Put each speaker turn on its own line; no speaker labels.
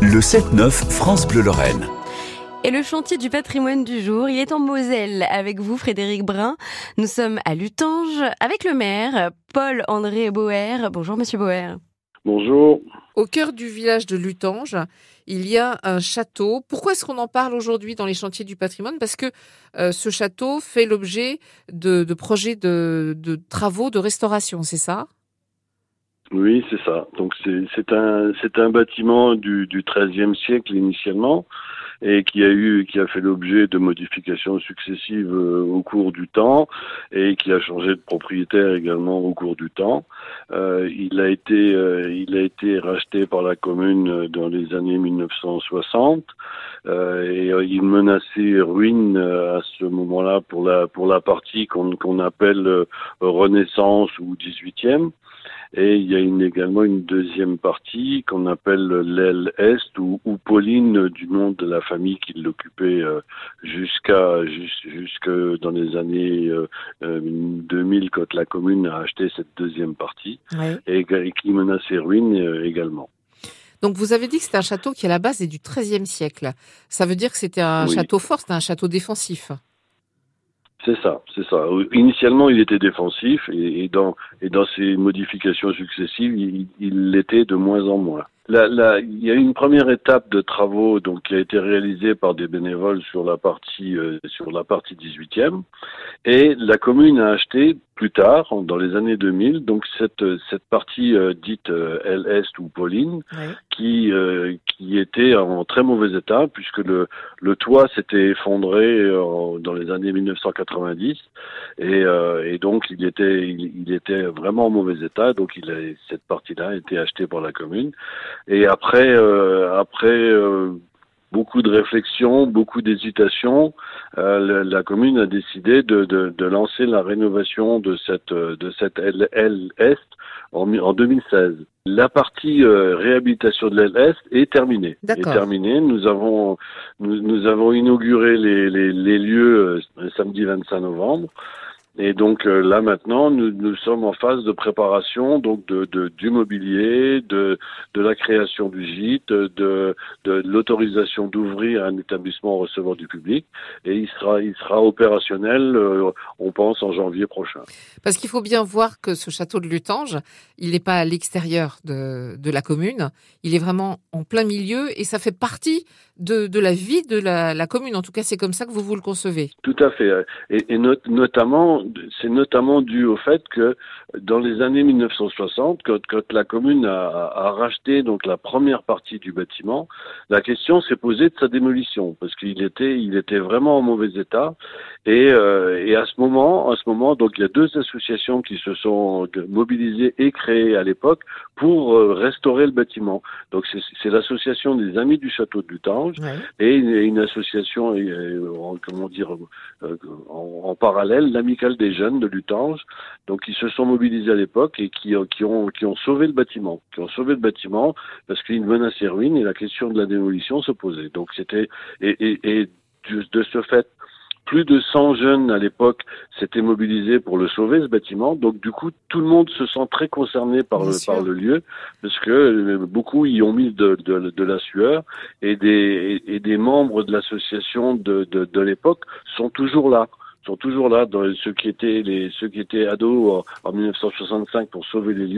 Le 7-9 France Bleu Lorraine.
Et le chantier du patrimoine du jour, il est en Moselle avec vous, Frédéric Brun. Nous sommes à Lutange avec le maire, Paul-André Boer. Bonjour, monsieur Boer.
Bonjour.
Au cœur du village de Lutange, il y a un château. Pourquoi est-ce qu'on en parle aujourd'hui dans les chantiers du patrimoine? Parce que euh, ce château fait l'objet de, projets de, travaux de restauration, c'est ça?
Oui, c'est ça. Donc c'est un, un bâtiment du, du XIIIe siècle initialement et qui a eu, qui a fait l'objet de modifications successives euh, au cours du temps et qui a changé de propriétaire également au cours du temps. Euh, il a été, euh, il a été racheté par la commune dans les années 1960 et il menaçait ruine à ce moment-là pour la pour la partie qu'on qu'on appelle Renaissance ou 18e. Et il y a une, également une deuxième partie qu'on appelle l'aile Est ou, ou, Pauline du nom de la famille qui l'occupait euh, jusqu'à jusque dans les années 2000 euh, quand la commune a acheté cette deuxième partie et, qui menaçait ruine euh, également.
Donc vous avez dit que c'était un château qui à la base est du XIIIe siècle. Ça veut dire que c'était un château fort, c'était un château défensif.
C'est ça, c'est ça. Initialement, il était défensif et, dans, et dans ses modifications successives, il l'était de moins en moins. Là, il y a une première étape de travaux donc qui a été réalisée par des bénévoles sur la partie euh, sur la partie 18e et la commune a acheté plus tard dans les années 2000 donc cette cette partie euh, dite euh, L-Est ou Pauline qui qui était en très mauvais état puisque le le toit s'était effondré dans les années 1990 et, et donc il était il, était vraiment en mauvais état. Donc il a, cette partie-là a été achetée par la commune. Et après, euh, après euh, beaucoup de réflexions, beaucoup d'hésitations, euh, la, commune a décidé de, de, de, lancer la rénovation de cette de cette est en, en 2016. La partie réhabilitation de l'aile est est terminée. Est terminée. Nous avons nous, nous avons inauguré les, les, les lieux samedi 25 novembre. Et donc euh, là maintenant, nous, nous, sommes en phase de préparation donc de, de du mobilier, de, de la création du gîte, de, de, l'autorisation d'ouvrir un établissement recevant du public, et il sera il sera opérationnel, euh, on pense en janvier prochain.
Parce qu'il faut bien voir que ce château de Lutange, il n'est pas à l'extérieur de, de la commune, il est vraiment en plein milieu et ça fait partie de, de la vie de la, la commune. En tout cas, c'est comme ça que vous vous le concevez.
Tout à fait, et, et notamment c'est notamment dû au fait que dans les années 1960, quand, la commune a, racheté donc la première partie du bâtiment, la question s'est posée de sa démolition parce qu'il était, il était vraiment en mauvais état. Et, euh, et à ce moment, à ce moment, donc il y a deux associations qui se sont mobilisées et créées à l'époque pour euh, restaurer le bâtiment. Donc c'est l'association des Amis du Château de Lutange et une, association, euh, comment dire, en, en parallèle, l'Amicale des jeunes de Lutange, donc ils se sont mobilisés à l'époque et qui, qui, ont, qui ont sauvé le bâtiment, qui ont sauvé le bâtiment parce qu'il menaçait ruine et la question de la démolition se posait. Donc c'était et, et, et de ce fait, plus de 100 jeunes à l'époque s'étaient mobilisés pour le sauver ce bâtiment. Donc du coup, tout le monde se sent très concerné par le, par le lieu parce que euh, beaucoup y ont mis de, de, de la sueur et des, et, des membres de l'association de, de, de l'époque sont toujours là sont toujours là dans ceux qui étaient les ceux qui étaient ados en, en 1965 pour sauver les lieux